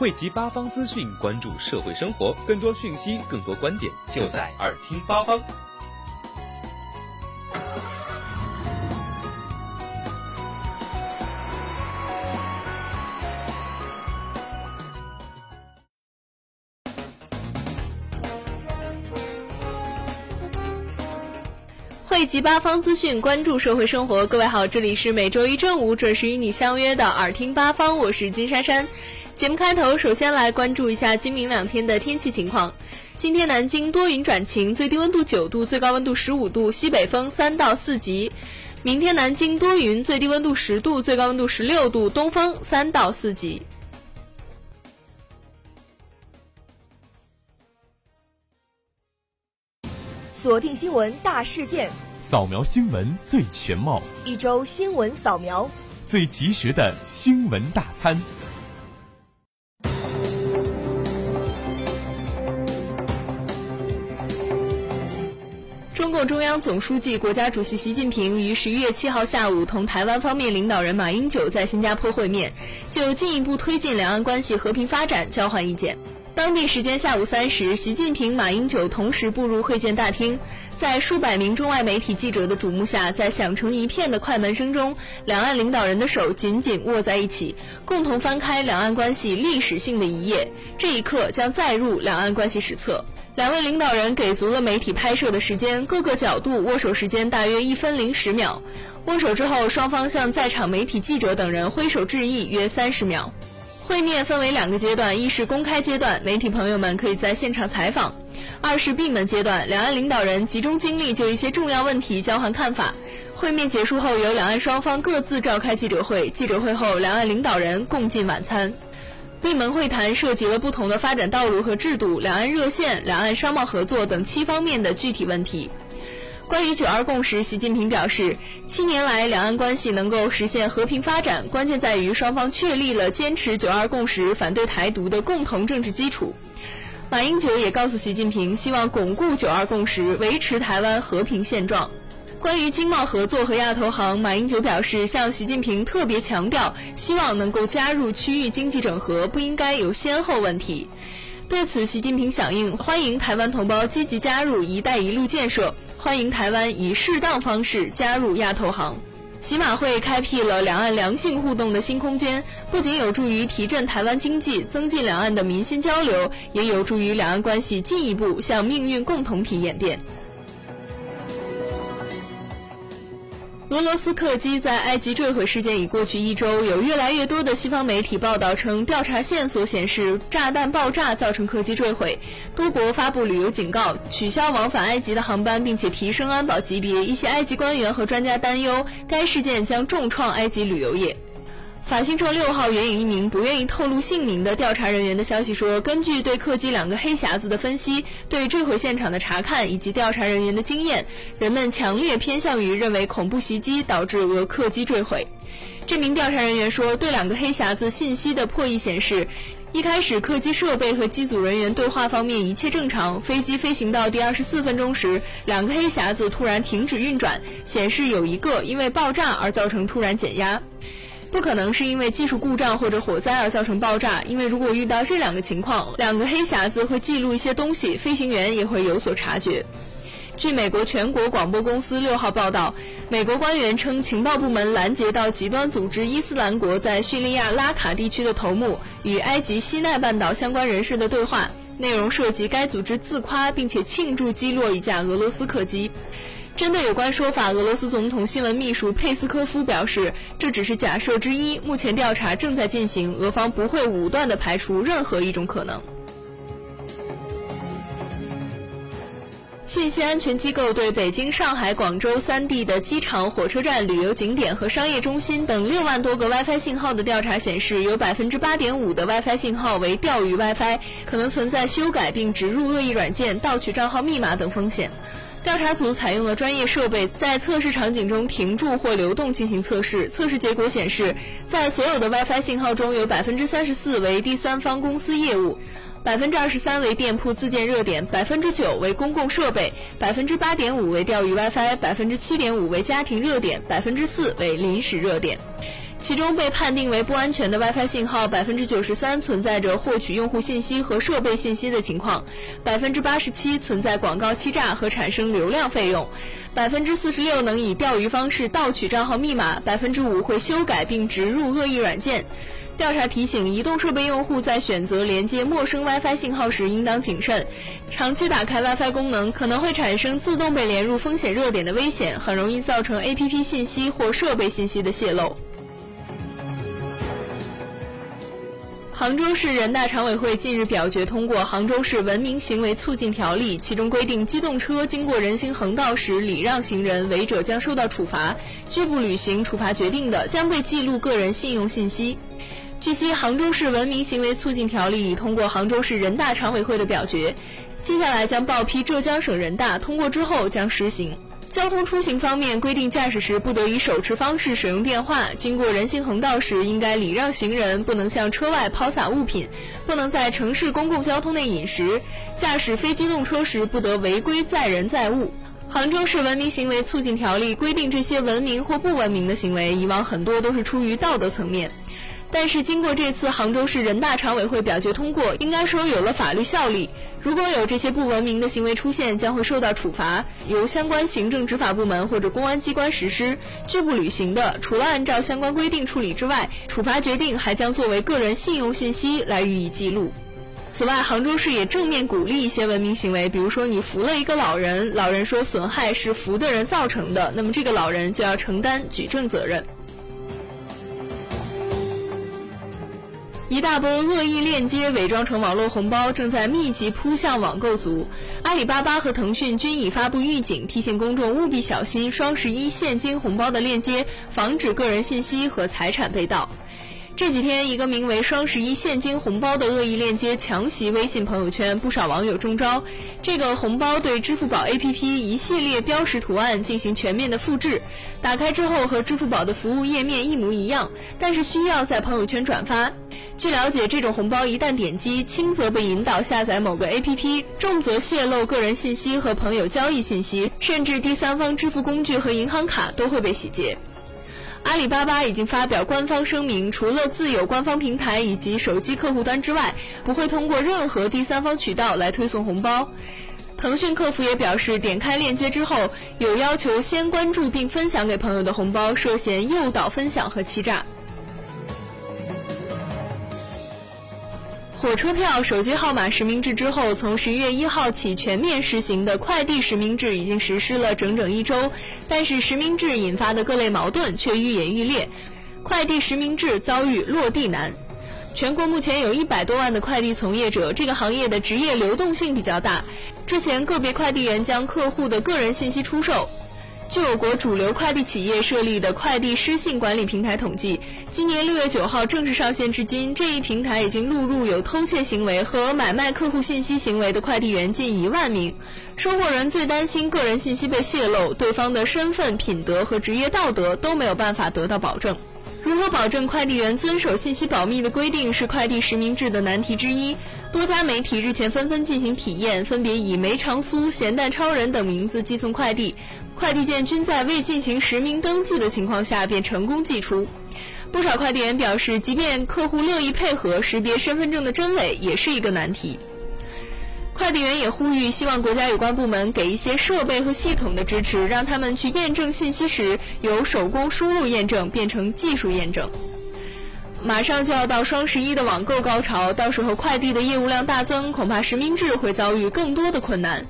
汇集八方资讯，关注社会生活，更多讯息，更多观点，就在耳听八方。汇集八方资讯，关注社会生活。各位好，这里是每周一正午准时与你相约的耳听八方，我是金珊珊。节目开头，首先来关注一下今明两天的天气情况。今天南京多云转晴，最低温度九度，最高温度十五度，西北风三到四级。明天南京多云，最低温度十度，最高温度十六度，东风三到四级。锁定新闻大事件，扫描新闻最全貌，一周新闻扫描，最及时的新闻大餐。共中央总书记、国家主席习近平于十一月七号下午同台湾方面领导人马英九在新加坡会面，就进一步推进两岸关系和平发展交换意见。当地时间下午三时，习近平、马英九同时步入会见大厅，在数百名中外媒体记者的瞩目下，在响成一片的快门声中，两岸领导人的手紧紧握在一起，共同翻开两岸关系历史性的一页。这一刻将载入两岸关系史册。两位领导人给足了媒体拍摄的时间，各个角度握手时间大约一分零十秒。握手之后，双方向在场媒体记者等人挥手致意约三十秒。会面分为两个阶段，一是公开阶段，媒体朋友们可以在现场采访；二是闭门阶段，两岸领导人集中精力就一些重要问题交换看法。会面结束后，由两岸双方各自召开记者会，记者会后，两岸领导人共进晚餐。闭门会谈涉及了不同的发展道路和制度、两岸热线、两岸商贸合作等七方面的具体问题。关于“九二共识”，习近平表示，七年来两岸关系能够实现和平发展，关键在于双方确立了坚持“九二共识”、反对台独的共同政治基础。马英九也告诉习近平，希望巩固“九二共识”，维持台湾和平现状。关于经贸合作和亚投行，马英九表示，向习近平特别强调，希望能够加入区域经济整合，不应该有先后问题。对此，习近平响应，欢迎台湾同胞积极加入“一带一路”建设，欢迎台湾以适当方式加入亚投行。习马会开辟了两岸良性互动的新空间，不仅有助于提振台湾经济、增进两岸的民心交流，也有助于两岸关系进一步向命运共同体演变。俄罗斯客机在埃及坠毁事件已过去一周，有越来越多的西方媒体报道称，调查线索显示炸弹爆炸造成客机坠毁。多国发布旅游警告，取消往返埃及的航班，并且提升安保级别。一些埃及官员和专家担忧，该事件将重创埃及旅游业。法新社六号援引一名不愿意透露姓名的调查人员的消息说，根据对客机两个黑匣子的分析，对坠毁现场的查看以及调查人员的经验，人们强烈偏向于认为恐怖袭击导致俄客机坠毁。这名调查人员说，对两个黑匣子信息的破译显示，一开始客机设备和机组人员对话方面一切正常，飞机飞行到第二十四分钟时，两个黑匣子突然停止运转，显示有一个因为爆炸而造成突然减压。不可能是因为技术故障或者火灾而造成爆炸，因为如果遇到这两个情况，两个黑匣子会记录一些东西，飞行员也会有所察觉。据美国全国广播公司六号报道，美国官员称，情报部门拦截到极端组织伊斯兰国在叙利亚拉卡地区的头目与埃及西奈半岛相关人士的对话，内容涉及该组织自夸并且庆祝击落一架俄罗斯客机。针对有关说法，俄罗斯总统新闻秘书佩斯科夫表示，这只是假设之一，目前调查正在进行，俄方不会武断地排除任何一种可能。信息安全机构对北京、上海、广州三地的机场、火车站、旅游景点和商业中心等六万多个 WiFi 信号的调查显示，有百分之八点五的 WiFi 信号为钓鱼 WiFi，可能存在修改并植入恶意软件、盗取账号密码等风险。调查组采用了专业设备，在测试场景中停住或流动进行测试。测试结果显示，在所有的 WiFi 信号中有百分之三十四为第三方公司业务，百分之二十三为店铺自建热点，百分之九为公共设备，百分之八点五为钓鱼 WiFi，百分之七点五为家庭热点，百分之四为临时热点。其中被判定为不安全的 WiFi 信号，百分之九十三存在着获取用户信息和设备信息的情况，百分之八十七存在广告欺诈和产生流量费用，百分之四十六能以钓鱼方式盗取账号密码，百分之五会修改并植入恶意软件。调查提醒，移动设备用户在选择连接陌生 WiFi 信号时应当谨慎。长期打开 WiFi 功能可能会产生自动被连入风险热点的危险，很容易造成 APP 信息或设备信息的泄露。杭州市人大常委会近日表决通过《杭州市文明行为促进条例》，其中规定，机动车经过人行横道时礼让行人，违者将受到处罚；拒不履行处罚决定的，将被记录个人信用信息。据悉，杭州市文明行为促进条例已通过杭州市人大常委会的表决，接下来将报批浙江省人大，通过之后将实行。交通出行方面规定，驾驶时不得以手持方式使用电话；经过人行横道时应该礼让行人，不能向车外抛洒物品，不能在城市公共交通内饮食；驾驶非机动车时不得违规载人载物。杭州市文明行为促进条例规定，这些文明或不文明的行为，以往很多都是出于道德层面。但是经过这次杭州市人大常委会表决通过，应该说有了法律效力。如果有这些不文明的行为出现，将会受到处罚，由相关行政执法部门或者公安机关实施。拒不履行的，除了按照相关规定处理之外，处罚决定还将作为个人信用信息来予以记录。此外，杭州市也正面鼓励一些文明行为，比如说你扶了一个老人，老人说损害是扶的人造成的，那么这个老人就要承担举证责任。一大波恶意链接伪装成网络红包，正在密集扑向网购族。阿里巴巴和腾讯均已发布预警，提醒公众务必小心双十一现金红包的链接，防止个人信息和财产被盗。这几天，一个名为“双十一现金红包”的恶意链接强袭微信朋友圈，不少网友中招。这个红包对支付宝 APP 一系列标识图案进行全面的复制，打开之后和支付宝的服务页面一模一样，但是需要在朋友圈转发。据了解，这种红包一旦点击，轻则被引导下载某个 APP，重则泄露个人信息和朋友交易信息，甚至第三方支付工具和银行卡都会被洗劫。阿里巴巴已经发表官方声明，除了自有官方平台以及手机客户端之外，不会通过任何第三方渠道来推送红包。腾讯客服也表示，点开链接之后，有要求先关注并分享给朋友的红包涉嫌诱导分享和欺诈。火车票、手机号码实名制之后，从十一月一号起全面实行的快递实名制已经实施了整整一周，但是实名制引发的各类矛盾却愈演愈烈，快递实名制遭遇落地难。全国目前有一百多万的快递从业者，这个行业的职业流动性比较大。之前个别快递员将客户的个人信息出售。据我国主流快递企业设立的快递失信管理平台统计，今年六月九号正式上线至今，这一平台已经录入有偷窃行为和买卖客户信息行为的快递员近一万名。收货人最担心个人信息被泄露，对方的身份、品德和职业道德都没有办法得到保证。如何保证快递员遵守信息保密的规定，是快递实名制的难题之一。多家媒体日前纷纷进行体验，分别以梅长苏、咸蛋超人等名字寄送快递，快递件均在未进行实名登记的情况下便成功寄出。不少快递员表示，即便客户乐意配合，识别身份证的真伪也是一个难题。快递员也呼吁，希望国家有关部门给一些设备和系统的支持，让他们去验证信息时由手工输入验证变成技术验证。马上就要到双十一的网购高潮，到时候快递的业务量大增，恐怕实名制会遭遇更多的困难。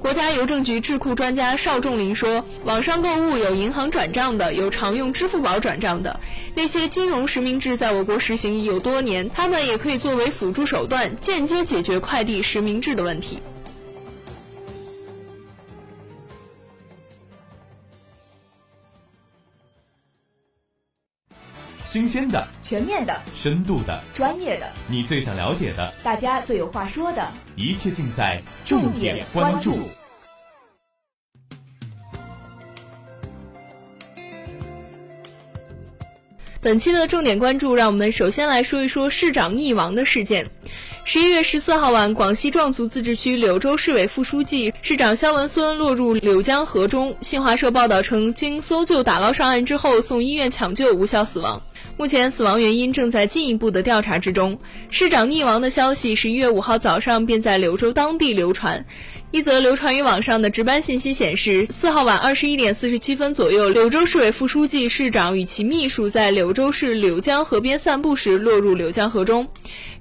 国家邮政局智库专家邵仲林说：“网上购物有银行转账的，有常用支付宝转账的。那些金融实名制在我国实行已有多年，他们也可以作为辅助手段，间接解决快递实名制的问题。”新鲜的、全面的、深度的、专业的，你最想了解的，大家最有话说的，一切尽在重点关注。本期的重点关注，让我们首先来说一说市长溺亡的事件。十一月十四号晚，广西壮族自治区柳州市委副书记、市长肖文孙落入柳江河中。新华社报道称，经搜救打捞上岸之后，送医院抢救无效死亡。目前死亡原因正在进一步的调查之中。市长溺亡的消息，十一月五号早上便在柳州当地流传。一则流传于网上的值班信息显示，四号晚二十一点四十七分左右，柳州市委副书记、市长与其秘书在柳州市柳江河边散步时落入柳江河中。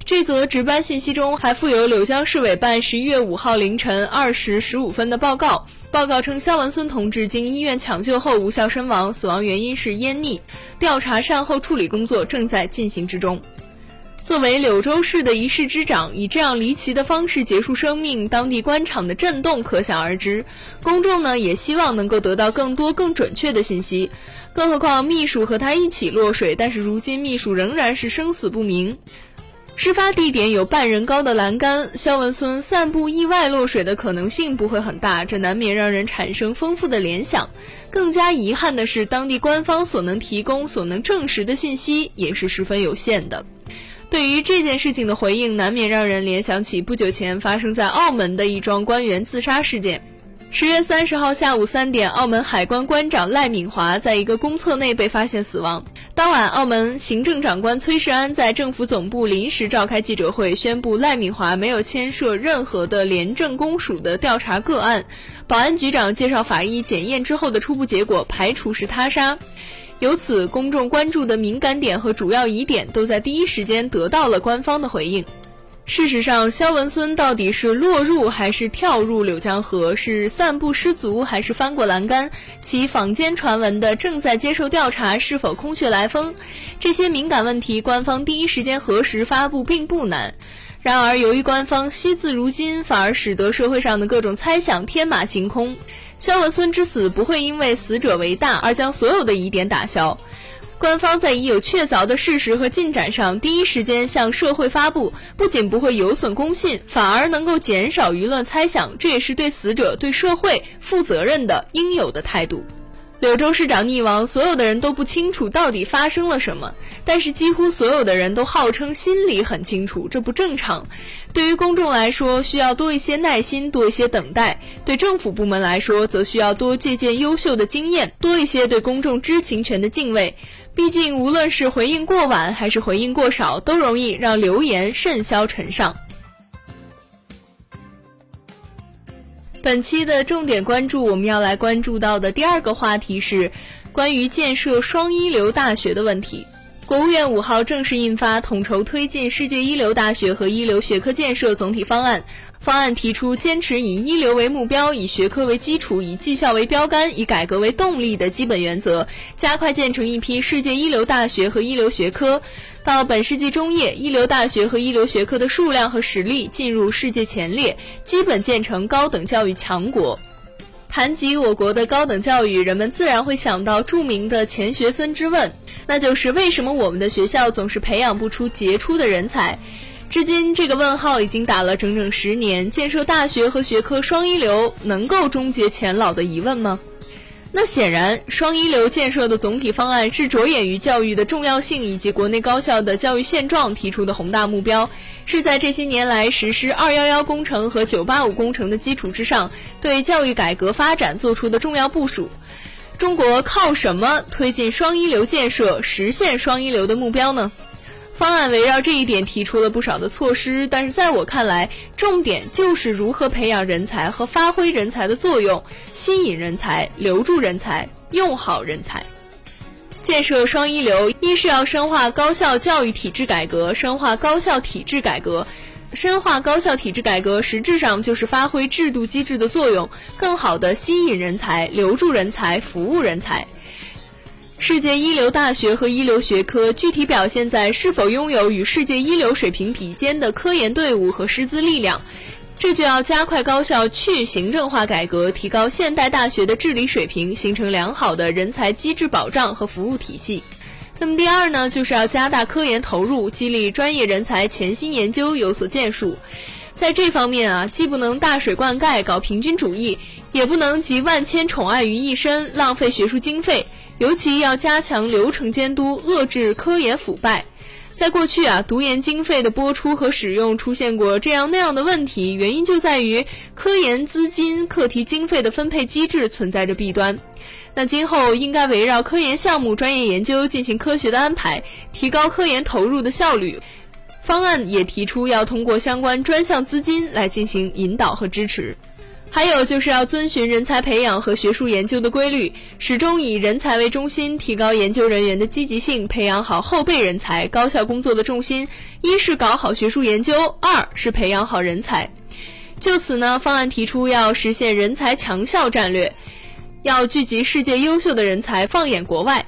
这则值班信息中还附有柳江市委办十一月五号凌晨二时十五分的报告。报告称，肖文孙同志经医院抢救后无效身亡，死亡原因是淹溺。调查善后处理工作正在进行之中。作为柳州市的一市之长，以这样离奇的方式结束生命，当地官场的震动可想而知。公众呢也希望能够得到更多、更准确的信息。更何况秘书和他一起落水，但是如今秘书仍然是生死不明。事发地点有半人高的栏杆，肖文孙散步意外落水的可能性不会很大，这难免让人产生丰富的联想。更加遗憾的是，当地官方所能提供、所能证实的信息也是十分有限的。对于这件事情的回应，难免让人联想起不久前发生在澳门的一桩官员自杀事件。十月三十号下午三点，澳门海关关长赖敏华在一个公厕内被发现死亡。当晚，澳门行政长官崔世安在政府总部临时召开记者会，宣布赖敏华没有牵涉任何的廉政公署的调查个案。保安局长介绍法医检验之后的初步结果，排除是他杀。由此，公众关注的敏感点和主要疑点都在第一时间得到了官方的回应。事实上，肖文孙到底是落入还是跳入柳江河，是散步失足还是翻过栏杆？其坊间传闻的正在接受调查是否空穴来风？这些敏感问题，官方第一时间核实发布并不难。然而，由于官方惜字如金，反而使得社会上的各种猜想天马行空。肖文孙之死不会因为死者为大而将所有的疑点打消。官方在已有确凿的事实和进展上第一时间向社会发布，不仅不会有损公信，反而能够减少舆论猜想，这也是对死者、对社会负责任的应有的态度。柳州市长溺亡，所有的人都不清楚到底发生了什么，但是几乎所有的人都号称心里很清楚，这不正常。对于公众来说，需要多一些耐心，多一些等待；对政府部门来说，则需要多借鉴优秀的经验，多一些对公众知情权的敬畏。毕竟，无论是回应过晚还是回应过少，都容易让流言甚嚣尘上。本期的重点关注，我们要来关注到的第二个话题是关于建设双一流大学的问题。国务院五号正式印发《统筹推进世界一流大学和一流学科建设总体方案》。方案提出，坚持以一流为目标、以学科为基础、以绩效为标杆、以改革为动力的基本原则，加快建成一批世界一流大学和一流学科。到本世纪中叶，一流大学和一流学科的数量和实力进入世界前列，基本建成高等教育强国。谈及我国的高等教育，人们自然会想到著名的钱学森之问，那就是为什么我们的学校总是培养不出杰出的人才？至今，这个问号已经打了整整十年。建设大学和学科双一流，能够终结钱老的疑问吗？那显然，双一流建设的总体方案是着眼于教育的重要性以及国内高校的教育现状提出的宏大目标，是在这些年来实施“二幺幺”工程和“九八五”工程的基础之上，对教育改革发展做出的重要部署。中国靠什么推进双一流建设，实现双一流的目标呢？方案围绕这一点提出了不少的措施，但是在我看来，重点就是如何培养人才和发挥人才的作用，吸引人才、留住人才、用好人才。建设双一流，一是要深化高校教育体制改革，深化高校体制改革，深化高校体制改革，实质上就是发挥制度机制的作用，更好的吸引人才、留住人才、服务人才。世界一流大学和一流学科具体表现在是否拥有与世界一流水平比肩的科研队伍和师资力量，这就要加快高校去行政化改革，提高现代大学的治理水平，形成良好的人才机制保障和服务体系。那么第二呢，就是要加大科研投入，激励专业人才潜心研究，有所建树。在这方面啊，既不能大水灌溉搞平均主义，也不能集万千宠爱于一身，浪费学术经费。尤其要加强流程监督，遏制科研腐败。在过去啊，读研经费的播出和使用出现过这样那样的问题，原因就在于科研资金、课题经费的分配机制存在着弊端。那今后应该围绕科研项目、专业研究进行科学的安排，提高科研投入的效率。方案也提出要通过相关专项资金来进行引导和支持。还有就是要遵循人才培养和学术研究的规律，始终以人才为中心，提高研究人员的积极性，培养好后备人才。高校工作的重心，一是搞好学术研究，二是培养好人才。就此呢，方案提出要实现人才强校战略，要聚集世界优秀的人才，放眼国外。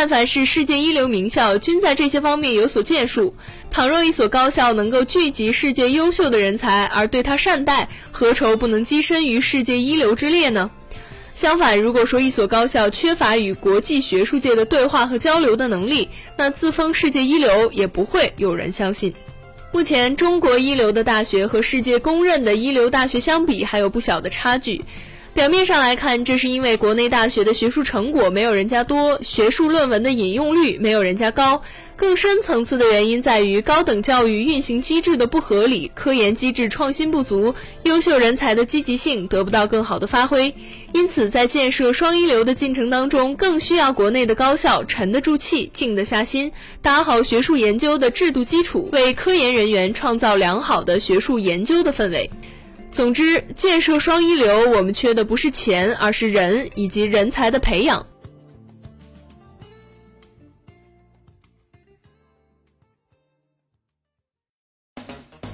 但凡是世界一流名校，均在这些方面有所建树。倘若一所高校能够聚集世界优秀的人才，而对他善待，何愁不能跻身于世界一流之列呢？相反，如果说一所高校缺乏与国际学术界的对话和交流的能力，那自封世界一流也不会有人相信。目前，中国一流的大学和世界公认的一流大学相比，还有不小的差距。表面上来看，这是因为国内大学的学术成果没有人家多，学术论文的引用率没有人家高。更深层次的原因在于高等教育运行机制的不合理，科研机制创新不足，优秀人才的积极性得不到更好的发挥。因此，在建设双一流的进程当中，更需要国内的高校沉得住气、静得下心，打好学术研究的制度基础，为科研人员创造良好的学术研究的氛围。总之，建设双一流，我们缺的不是钱，而是人以及人才的培养。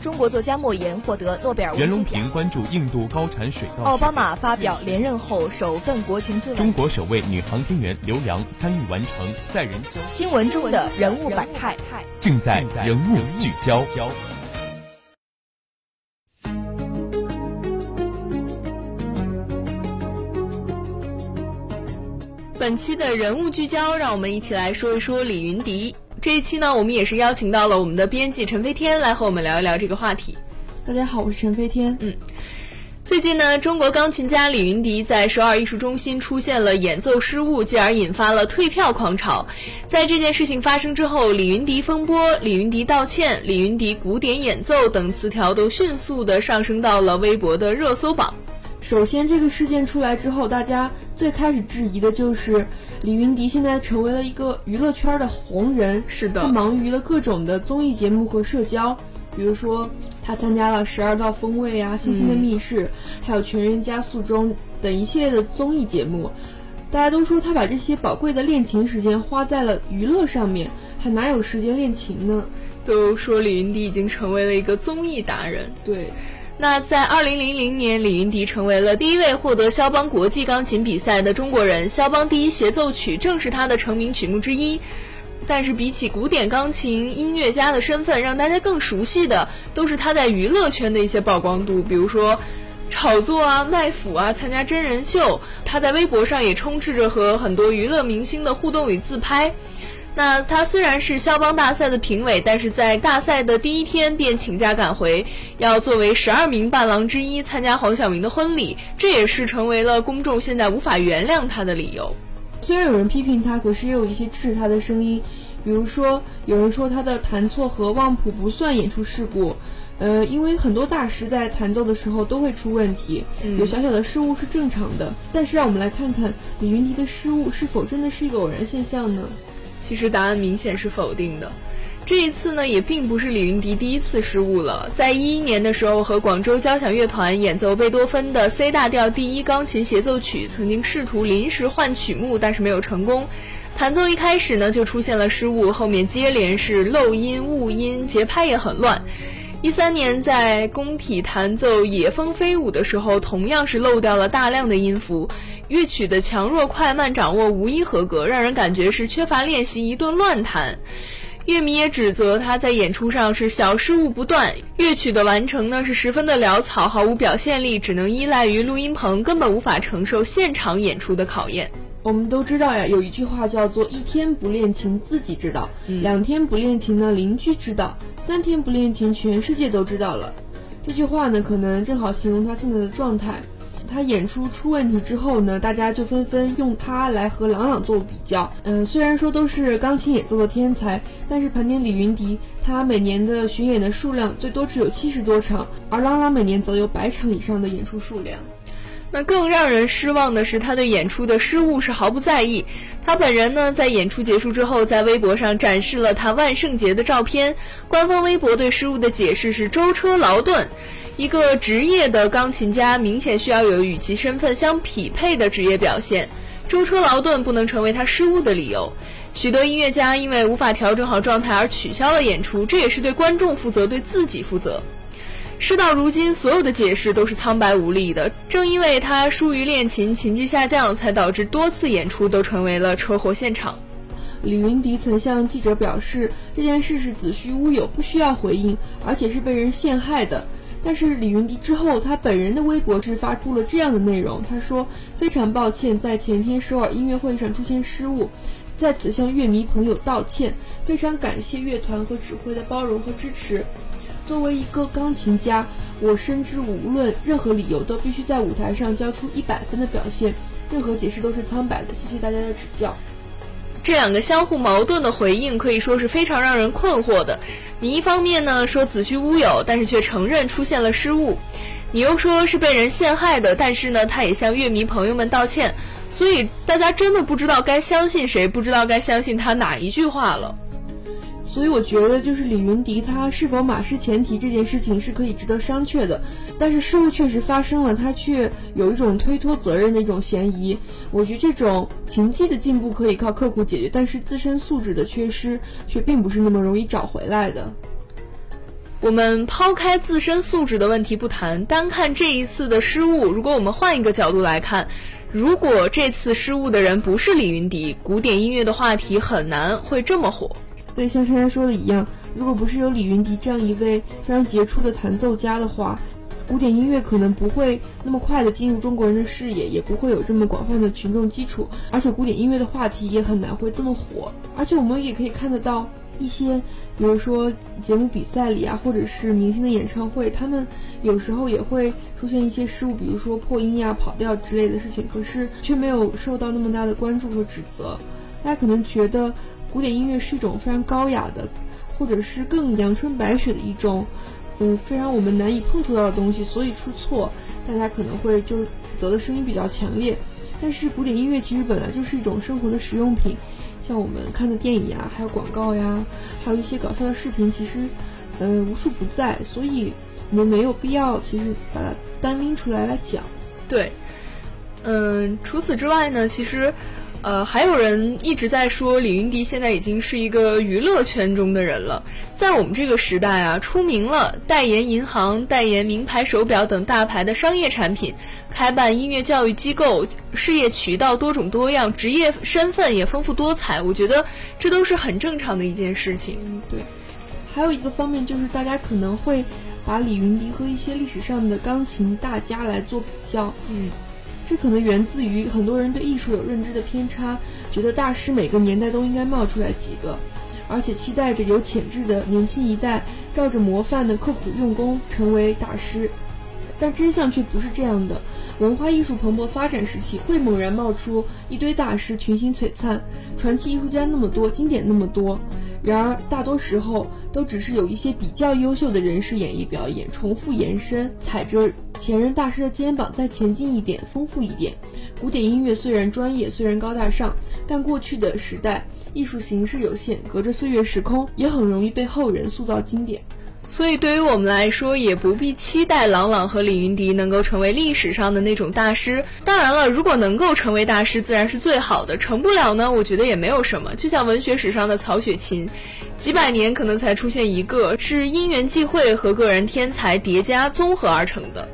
中国作家莫言获得诺贝尔文袁隆平关注印度高产水稻。奥巴马发表连任后首份国情咨文。中国首位女航天员刘洋参与完成载人。新闻中的人物百态，尽在人物聚焦。本期的人物聚焦，让我们一起来说一说李云迪。这一期呢，我们也是邀请到了我们的编辑陈飞天来和我们聊一聊这个话题。大家好，我是陈飞天。嗯，最近呢，中国钢琴家李云迪在首尔艺术中心出现了演奏失误，进而引发了退票狂潮。在这件事情发生之后，李云迪风波、李云迪道歉、李云迪古典演奏等词条都迅速的上升到了微博的热搜榜。首先，这个事件出来之后，大家最开始质疑的就是李云迪现在成为了一个娱乐圈的红人，是的，他忙于了各种的综艺节目和社交，比如说他参加了《十二道锋味》啊，《星星的密室》，还有《全员加速中》等一系列的综艺节目。大家都说他把这些宝贵的练琴时间花在了娱乐上面，还哪有时间练琴呢？都说李云迪已经成为了一个综艺达人，对。那在二零零零年，李云迪成为了第一位获得肖邦国际钢琴比赛的中国人。肖邦第一协奏曲正是他的成名曲目之一。但是比起古典钢琴音乐家的身份，让大家更熟悉的都是他在娱乐圈的一些曝光度，比如说炒作啊、卖腐啊、参加真人秀。他在微博上也充斥着和很多娱乐明星的互动与自拍。那他虽然是肖邦大赛的评委，但是在大赛的第一天便请假赶回，要作为十二名伴郎之一参加黄晓明的婚礼，这也是成为了公众现在无法原谅他的理由。虽然有人批评他，可是也有一些支持他的声音，比如说有人说他的弹错和忘谱不算演出事故，呃，因为很多大师在弹奏的时候都会出问题，有小小的失误是正常的。但是让我们来看看李云迪的失误是否真的是一个偶然现象呢？其实答案明显是否定的。这一次呢，也并不是李云迪第一次失误了。在一一年的时候，和广州交响乐团演奏贝多芬的 C 大调第一钢琴协奏曲，曾经试图临时换曲目，但是没有成功。弹奏一开始呢，就出现了失误，后面接连是漏音、误音，节拍也很乱。一三年在工体弹奏《野蜂飞舞》的时候，同样是漏掉了大量的音符，乐曲的强弱快慢掌握无一合格，让人感觉是缺乏练习，一顿乱弹。乐迷也指责他在演出上是小失误不断，乐曲的完成呢是十分的潦草，毫无表现力，只能依赖于录音棚，根本无法承受现场演出的考验。我们都知道呀，有一句话叫做“一天不练琴自己知道，两天不练琴呢邻居知道，三天不练琴全世界都知道了。”这句话呢，可能正好形容他现在的状态。他演出出问题之后呢，大家就纷纷用他来和郎朗做比较。嗯，虽然说都是钢琴演奏的天才，但是盘点李云迪，他每年的巡演的数量最多只有七十多场，而郎朗每年则有百场以上的演出数量。那更让人失望的是，他对演出的失误是毫不在意。他本人呢，在演出结束之后，在微博上展示了他万圣节的照片。官方微博对失误的解释是：舟车劳顿，一个职业的钢琴家明显需要有与其身份相匹配的职业表现，舟车劳顿不能成为他失误的理由。许多音乐家因为无法调整好状态而取消了演出，这也是对观众负责，对自己负责。事到如今，所有的解释都是苍白无力的。正因为他疏于练琴，琴技下降，才导致多次演出都成为了车祸现场。李云迪曾向记者表示，这件事是子虚乌有，不需要回应，而且是被人陷害的。但是李云迪之后，他本人的微博是发出了这样的内容，他说：“非常抱歉，在前天首尔音乐会上出现失误，在此向乐迷朋友道歉，非常感谢乐团和指挥的包容和支持。”作为一个钢琴家，我深知无论任何理由都必须在舞台上交出一百分的表现，任何解释都是苍白的。谢谢大家的指教。这两个相互矛盾的回应可以说是非常让人困惑的。你一方面呢说子虚乌有，但是却承认出现了失误；你又说是被人陷害的，但是呢他也向乐迷朋友们道歉。所以大家真的不知道该相信谁，不知道该相信他哪一句话了。所以我觉得，就是李云迪他是否马失前蹄这件事情是可以值得商榷的。但是失误确实发生了，他却有一种推脱责任的一种嫌疑。我觉得这种琴技的进步可以靠刻苦解决，但是自身素质的缺失却并不是那么容易找回来的。我们抛开自身素质的问题不谈，单看这一次的失误，如果我们换一个角度来看，如果这次失误的人不是李云迪，古典音乐的话题很难会这么火。对，像珊珊说的一样，如果不是有李云迪这样一位非常杰出的弹奏家的话，古典音乐可能不会那么快的进入中国人的视野，也不会有这么广泛的群众基础，而且古典音乐的话题也很难会这么火。而且我们也可以看得到一些，比如说节目比赛里啊，或者是明星的演唱会，他们有时候也会出现一些失误，比如说破音呀、跑调之类的事情，可是却没有受到那么大的关注和指责。大家可能觉得。古典音乐是一种非常高雅的，或者是更阳春白雪的一种，嗯，非常我们难以碰触到的东西，所以出错，大家可能会就是责的声音比较强烈。但是古典音乐其实本来就是一种生活的实用品，像我们看的电影呀，还有广告呀，还有一些搞笑的视频，其实，嗯，无处不在，所以我们没有必要其实把它单拎出来来讲。对，嗯，除此之外呢，其实。呃，还有人一直在说李云迪现在已经是一个娱乐圈中的人了。在我们这个时代啊，出名了，代言银行、代言名牌手表等大牌的商业产品，开办音乐教育机构，事业渠道多种多样，职业身份也丰富多彩。我觉得这都是很正常的一件事情。对，还有一个方面就是大家可能会把李云迪和一些历史上的钢琴大家来做比较。嗯。这可能源自于很多人对艺术有认知的偏差，觉得大师每个年代都应该冒出来几个，而且期待着有潜质的年轻一代照着模范的刻苦用功成为大师。但真相却不是这样的。文化艺术蓬勃发展时期，会猛然冒出一堆大师，群星璀璨，传奇艺术家那么多，经典那么多。然而，大多时候都只是有一些比较优秀的人士演绎表演，重复延伸，踩着前人大师的肩膀再前进一点，丰富一点。古典音乐虽然专业，虽然高大上，但过去的时代艺术形式有限，隔着岁月时空，也很容易被后人塑造经典。所以，对于我们来说，也不必期待郎朗和李云迪能够成为历史上的那种大师。当然了，如果能够成为大师，自然是最好的；成不了呢，我觉得也没有什么。就像文学史上的曹雪芹，几百年可能才出现一个，是因缘际会和个人天才叠加综合而成的。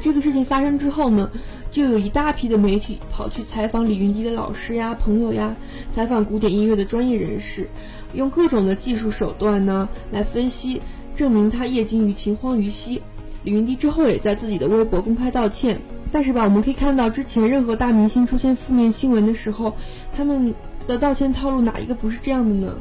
这个事情发生之后呢，就有一大批的媒体跑去采访李云迪的老师呀、朋友呀，采访古典音乐的专业人士，用各种的技术手段呢来分析。证明他业精于勤，荒于嬉。李云迪之后也在自己的微博公开道歉，但是吧，我们可以看到之前任何大明星出现负面新闻的时候，他们的道歉套路哪一个不是这样的呢？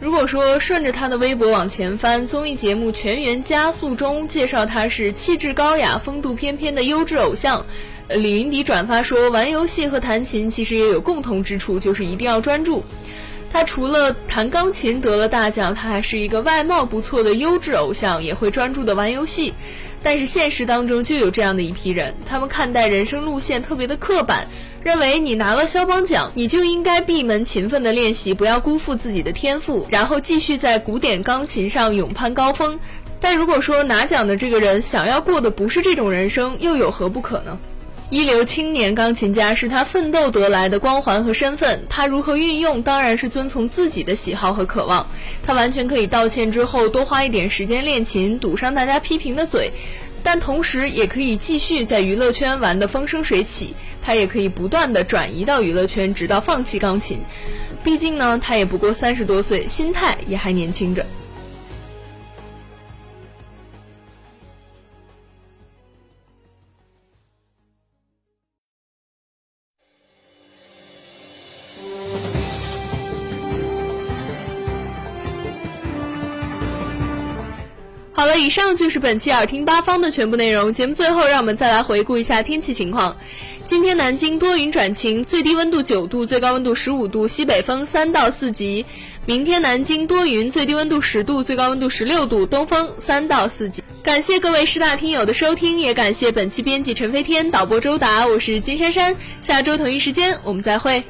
如果说顺着他的微博往前翻，综艺节目《全员加速》中介绍他是气质高雅、风度翩翩的优质偶像。李云迪转发说，玩游戏和弹琴其实也有共同之处，就是一定要专注。他除了弹钢琴得了大奖，他还是一个外貌不错的优质偶像，也会专注的玩游戏。但是现实当中就有这样的一批人，他们看待人生路线特别的刻板，认为你拿了肖邦奖，你就应该闭门勤奋的练习，不要辜负自己的天赋，然后继续在古典钢琴上勇攀高峰。但如果说拿奖的这个人想要过的不是这种人生，又有何不可呢？一流青年钢琴家是他奋斗得来的光环和身份，他如何运用，当然是遵从自己的喜好和渴望。他完全可以道歉之后多花一点时间练琴，堵上大家批评的嘴，但同时也可以继续在娱乐圈玩得风生水起。他也可以不断的转移到娱乐圈，直到放弃钢琴。毕竟呢，他也不过三十多岁，心态也还年轻着。上就是本期耳听八方的全部内容。节目最后，让我们再来回顾一下天气情况。今天南京多云转晴，最低温度九度，最高温度十五度，西北风三到四级。明天南京多云，最低温度十度，最高温度十六度，东风三到四级。感谢各位师大听友的收听，也感谢本期编辑陈飞天、导播周达，我是金珊珊。下周同一时间我们再会。